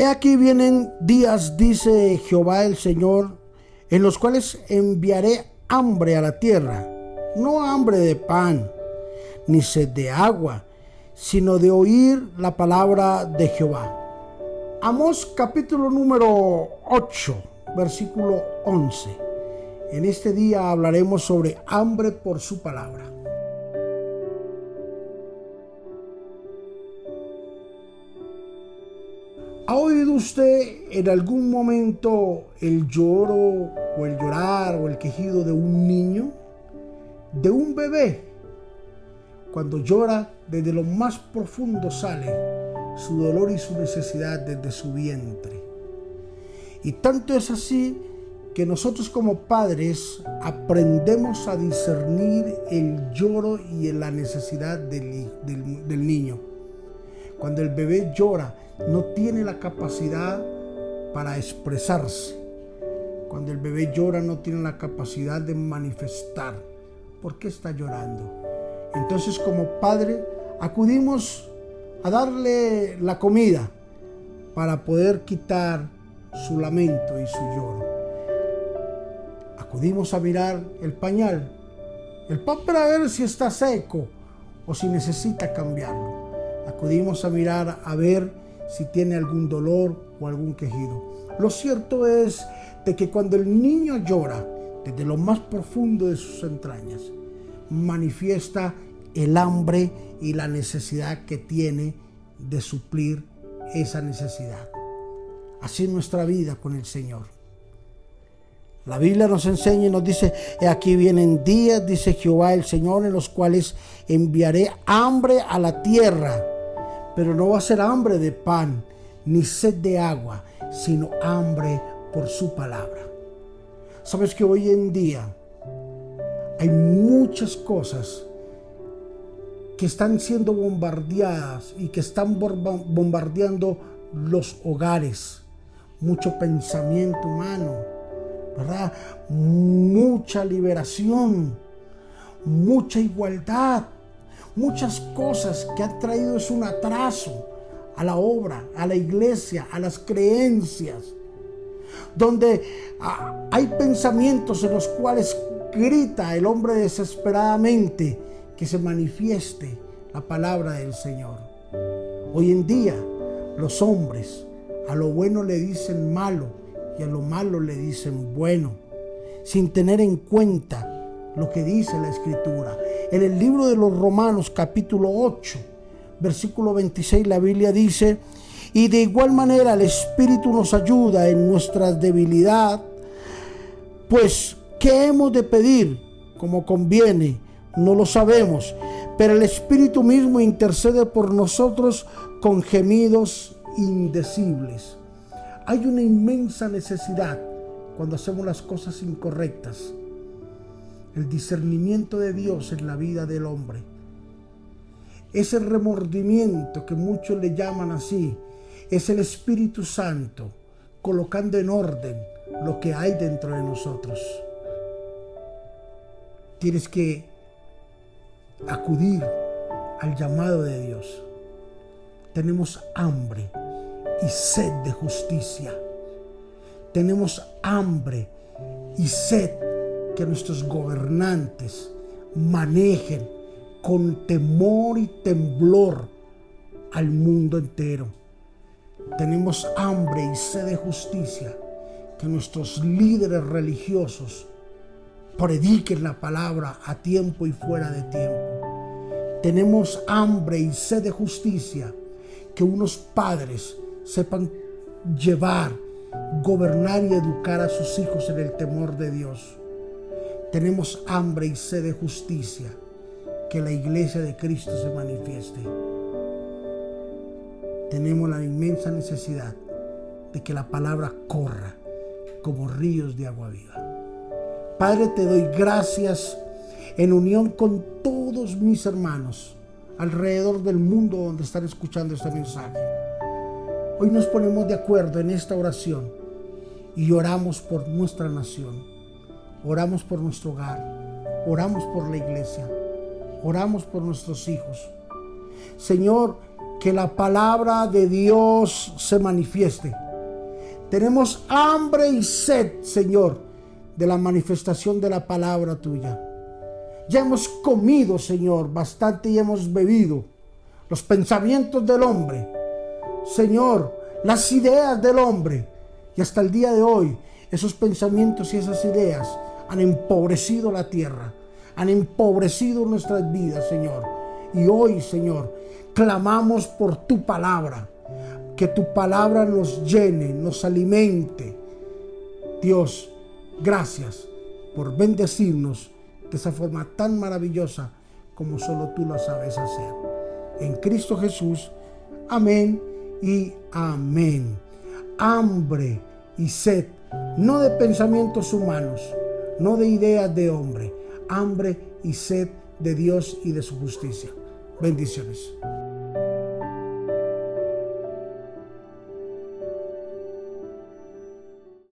He aquí vienen días, dice Jehová el Señor, en los cuales enviaré hambre a la tierra, no hambre de pan, ni sed de agua, sino de oír la palabra de Jehová. Amos capítulo número 8, versículo 11. En este día hablaremos sobre hambre por su palabra. ¿Ha oído usted en algún momento el lloro o el llorar o el quejido de un niño? De un bebé. Cuando llora, desde lo más profundo sale su dolor y su necesidad desde su vientre. Y tanto es así que nosotros como padres aprendemos a discernir el lloro y la necesidad del, del niño. Cuando el bebé llora, no tiene la capacidad para expresarse. Cuando el bebé llora no tiene la capacidad de manifestar. ¿Por qué está llorando? Entonces como padre acudimos a darle la comida para poder quitar su lamento y su lloro. Acudimos a mirar el pañal, el pan para ver si está seco o si necesita cambiarlo. Acudimos a mirar a ver si tiene algún dolor o algún quejido. Lo cierto es de que cuando el niño llora desde lo más profundo de sus entrañas, manifiesta el hambre y la necesidad que tiene de suplir esa necesidad. Así es nuestra vida con el Señor. La Biblia nos enseña y nos dice, aquí vienen días, dice Jehová el Señor, en los cuales enviaré hambre a la tierra pero no va a ser hambre de pan ni sed de agua, sino hambre por su palabra. Sabes que hoy en día hay muchas cosas que están siendo bombardeadas y que están bombardeando los hogares. Mucho pensamiento humano, ¿verdad? Mucha liberación, mucha igualdad muchas cosas que han traído es un atraso a la obra, a la iglesia, a las creencias, donde ah, hay pensamientos en los cuales grita el hombre desesperadamente que se manifieste la palabra del Señor. Hoy en día los hombres a lo bueno le dicen malo y a lo malo le dicen bueno, sin tener en cuenta lo que dice la escritura. En el libro de los Romanos capítulo 8, versículo 26, la Biblia dice, y de igual manera el Espíritu nos ayuda en nuestra debilidad, pues ¿qué hemos de pedir como conviene? No lo sabemos, pero el Espíritu mismo intercede por nosotros con gemidos indecibles. Hay una inmensa necesidad cuando hacemos las cosas incorrectas el discernimiento de Dios en la vida del hombre. Ese remordimiento que muchos le llaman así, es el Espíritu Santo colocando en orden lo que hay dentro de nosotros. Tienes que acudir al llamado de Dios. Tenemos hambre y sed de justicia. Tenemos hambre y sed que nuestros gobernantes manejen con temor y temblor al mundo entero. Tenemos hambre y sed de justicia, que nuestros líderes religiosos prediquen la palabra a tiempo y fuera de tiempo. Tenemos hambre y sed de justicia, que unos padres sepan llevar, gobernar y educar a sus hijos en el temor de Dios. Tenemos hambre y sed de justicia. Que la iglesia de Cristo se manifieste. Tenemos la inmensa necesidad de que la palabra corra como ríos de agua viva. Padre, te doy gracias en unión con todos mis hermanos alrededor del mundo donde están escuchando este mensaje. Hoy nos ponemos de acuerdo en esta oración y oramos por nuestra nación Oramos por nuestro hogar, oramos por la iglesia, oramos por nuestros hijos. Señor, que la palabra de Dios se manifieste. Tenemos hambre y sed, Señor, de la manifestación de la palabra tuya. Ya hemos comido, Señor, bastante y hemos bebido los pensamientos del hombre. Señor, las ideas del hombre. Y hasta el día de hoy, esos pensamientos y esas ideas han empobrecido la tierra, han empobrecido nuestras vidas, Señor. Y hoy, Señor, clamamos por tu palabra, que tu palabra nos llene, nos alimente. Dios, gracias por bendecirnos de esa forma tan maravillosa como solo tú lo sabes hacer. En Cristo Jesús, amén y amén. Hambre y sed, no de pensamientos humanos, no de ideas de hombre, hambre y sed de Dios y de su justicia. Bendiciones.